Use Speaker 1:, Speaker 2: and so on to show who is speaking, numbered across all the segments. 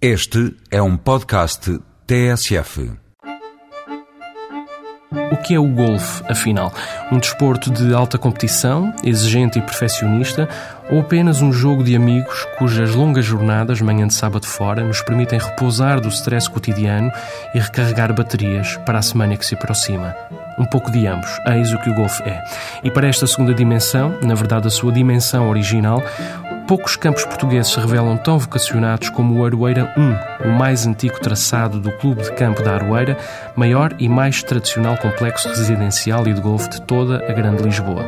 Speaker 1: Este é um podcast TSF.
Speaker 2: O que é o golfe, afinal? Um desporto de alta competição, exigente e perfeccionista, ou apenas um jogo de amigos cujas longas jornadas, manhã de sábado fora, nos permitem repousar do stress cotidiano e recarregar baterias para a semana que se aproxima? Um pouco de ambos, eis o que o golfe é. E para esta segunda dimensão, na verdade a sua dimensão original, Poucos campos portugueses se revelam tão vocacionados como o Aroeira 1, o mais antigo traçado do Clube de Campo da Aroeira, maior e mais tradicional complexo residencial e de golfe de toda a Grande Lisboa.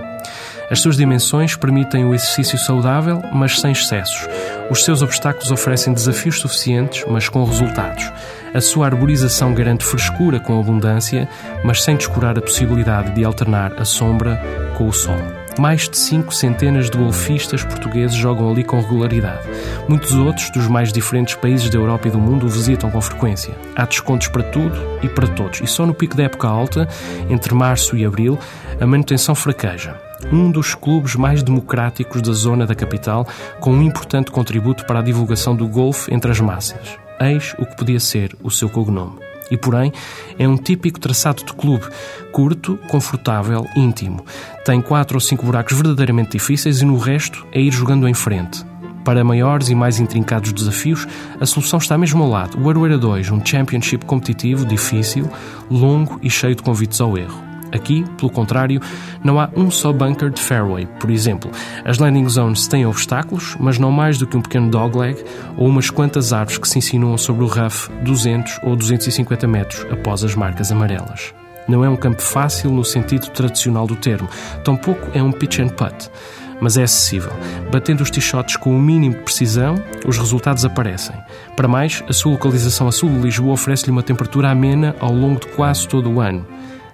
Speaker 2: As suas dimensões permitem o exercício saudável, mas sem excessos. Os seus obstáculos oferecem desafios suficientes, mas com resultados. A sua arborização garante frescura com abundância, mas sem descurar a possibilidade de alternar a sombra com o sol. Mais de cinco centenas de golfistas portugueses jogam ali com regularidade. Muitos outros, dos mais diferentes países da Europa e do mundo, o visitam com frequência. Há descontos para tudo e para todos. E só no pico da época alta, entre março e abril, a manutenção fraqueja. Um dos clubes mais democráticos da zona da capital, com um importante contributo para a divulgação do golfe entre as massas. Eis o que podia ser o seu cognome e, porém, é um típico traçado de clube, curto, confortável, íntimo. Tem quatro ou cinco buracos verdadeiramente difíceis e no resto é ir jogando em frente. Para maiores e mais intrincados desafios, a solução está mesmo ao lado. O Aroeira 2, um championship competitivo, difícil, longo e cheio de convites ao erro. Aqui, pelo contrário, não há um só bunker de fairway. Por exemplo, as landing zones têm obstáculos, mas não mais do que um pequeno dogleg ou umas quantas árvores que se insinuam sobre o rough 200 ou 250 metros após as marcas amarelas. Não é um campo fácil no sentido tradicional do termo, tampouco é um pitch and putt, mas é acessível. Batendo os t-shots com o mínimo de precisão, os resultados aparecem. Para mais, a sua localização a sul de Lisboa oferece-lhe uma temperatura amena ao longo de quase todo o ano.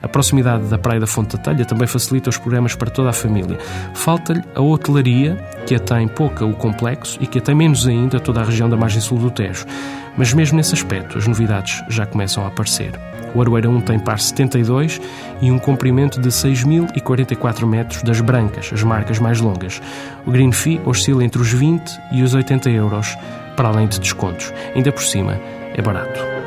Speaker 2: A proximidade da Praia da Fonte da Telha também facilita os programas para toda a família. Falta-lhe a hotelaria, que a tem pouca o complexo e que a tem menos ainda toda a região da margem sul do Tejo. Mas mesmo nesse aspecto, as novidades já começam a aparecer. O Aroeira 1 tem par 72 e um comprimento de 6.044 metros das brancas, as marcas mais longas. O Green Fee oscila entre os 20 e os 80 euros, para além de descontos. Ainda por cima, é barato.